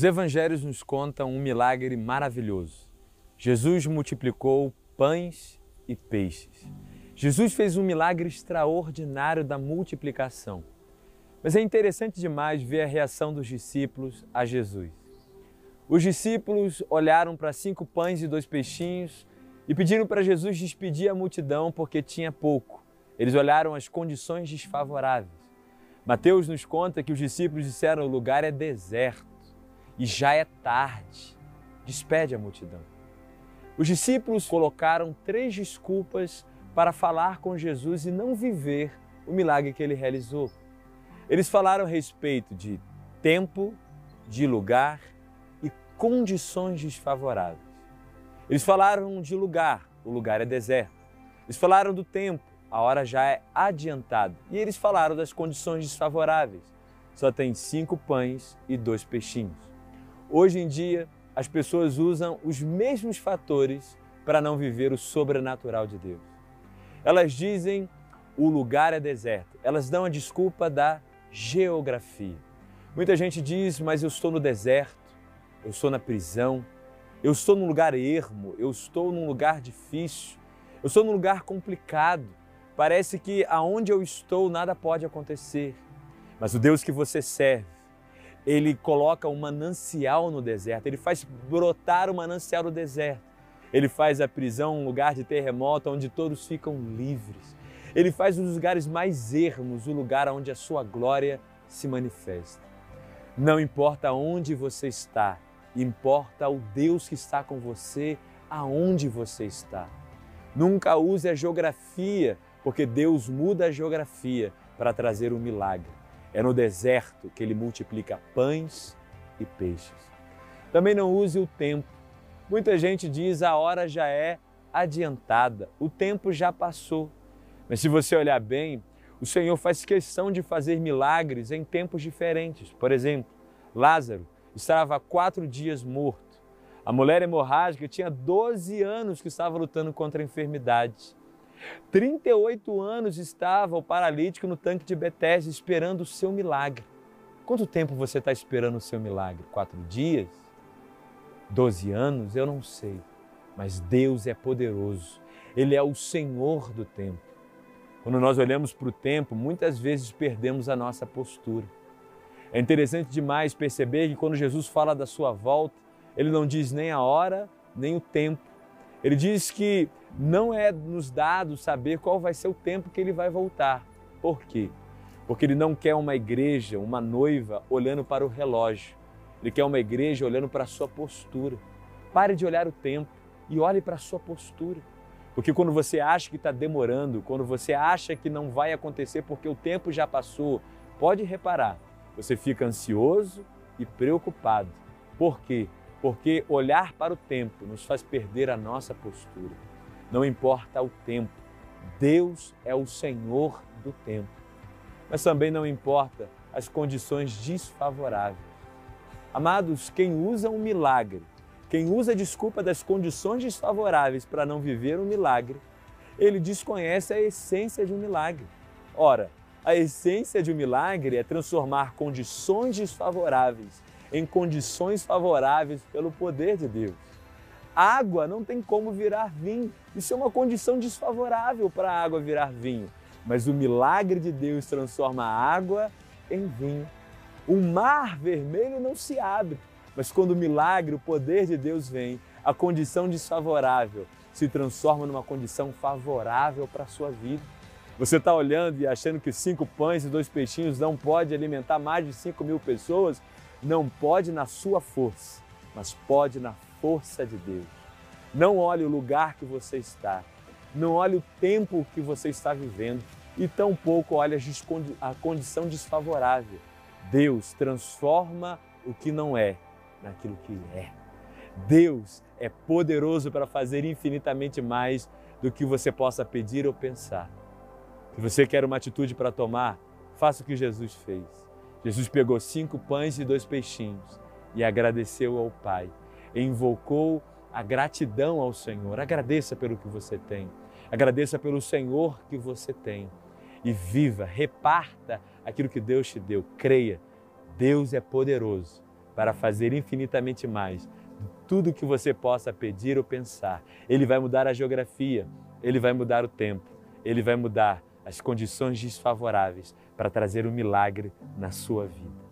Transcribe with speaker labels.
Speaker 1: Os evangelhos nos contam um milagre maravilhoso. Jesus multiplicou pães e peixes. Jesus fez um milagre extraordinário da multiplicação. Mas é interessante demais ver a reação dos discípulos a Jesus. Os discípulos olharam para cinco pães e dois peixinhos e pediram para Jesus despedir a multidão porque tinha pouco. Eles olharam as condições desfavoráveis. Mateus nos conta que os discípulos disseram: o lugar é deserto e já é tarde. Despede a multidão. Os discípulos colocaram três desculpas para falar com Jesus e não viver o milagre que ele realizou. Eles falaram a respeito de tempo, de lugar e condições desfavoráveis. Eles falaram de lugar, o lugar é deserto. Eles falaram do tempo, a hora já é adiantada. E eles falaram das condições desfavoráveis. Só tem cinco pães e dois peixinhos. Hoje em dia, as pessoas usam os mesmos fatores para não viver o sobrenatural de Deus. Elas dizem o lugar é deserto. Elas dão a desculpa da geografia. Muita gente diz, mas eu estou no deserto, eu estou na prisão, eu estou num lugar ermo, eu estou num lugar difícil, eu estou num lugar complicado. Parece que aonde eu estou nada pode acontecer. Mas o Deus que você serve, ele coloca um manancial no deserto, ele faz brotar o um manancial no deserto. Ele faz a prisão um lugar de terremoto onde todos ficam livres. Ele faz os lugares mais ermos o lugar onde a sua glória se manifesta. Não importa onde você está, importa o Deus que está com você aonde você está. Nunca use a geografia, porque Deus muda a geografia para trazer um milagre. É no deserto que ele multiplica pães e peixes. Também não use o tempo. Muita gente diz a hora já é adiantada, o tempo já passou. Mas se você olhar bem, o Senhor faz questão de fazer milagres em tempos diferentes. Por exemplo, Lázaro estava há quatro dias morto. A mulher hemorrágica tinha 12 anos que estava lutando contra a enfermidade. 38 anos estava o paralítico no tanque de Betesda esperando o seu milagre. Quanto tempo você está esperando o seu milagre? Quatro dias? Doze anos? Eu não sei. Mas Deus é poderoso. Ele é o Senhor do tempo. Quando nós olhamos para o tempo, muitas vezes perdemos a nossa postura. É interessante demais perceber que quando Jesus fala da sua volta, ele não diz nem a hora, nem o tempo. Ele diz que não é nos dado saber qual vai ser o tempo que ele vai voltar. Por quê? Porque ele não quer uma igreja, uma noiva olhando para o relógio. Ele quer uma igreja olhando para a sua postura. Pare de olhar o tempo e olhe para a sua postura. Porque quando você acha que está demorando, quando você acha que não vai acontecer porque o tempo já passou, pode reparar, você fica ansioso e preocupado. Por quê? Porque olhar para o tempo nos faz perder a nossa postura. Não importa o tempo, Deus é o Senhor do tempo. Mas também não importa as condições desfavoráveis. Amados, quem usa um milagre quem usa a desculpa das condições desfavoráveis para não viver um milagre, ele desconhece a essência de um milagre. Ora, a essência de um milagre é transformar condições desfavoráveis em condições favoráveis pelo poder de Deus. Água não tem como virar vinho. Isso é uma condição desfavorável para a água virar vinho. Mas o milagre de Deus transforma a água em vinho. O mar vermelho não se abre, mas quando o milagre, o poder de Deus vem, a condição desfavorável se transforma numa condição favorável para a sua vida. Você está olhando e achando que cinco pães e dois peixinhos não pode alimentar mais de cinco mil pessoas? Não pode na sua força, mas pode na força de Deus. Não olhe o lugar que você está, não olhe o tempo que você está vivendo e tampouco olhe a condição desfavorável. Deus transforma o que não é naquilo que é. Deus é poderoso para fazer infinitamente mais do que você possa pedir ou pensar. Se você quer uma atitude para tomar, faça o que Jesus fez. Jesus pegou cinco pães e dois peixinhos e agradeceu ao Pai. E invocou a gratidão ao Senhor. Agradeça pelo que você tem. Agradeça pelo Senhor que você tem. E viva, reparta aquilo que Deus te deu. Creia, Deus é poderoso para fazer infinitamente mais de tudo que você possa pedir ou pensar. Ele vai mudar a geografia, ele vai mudar o tempo, ele vai mudar as condições desfavoráveis para trazer um milagre na sua vida.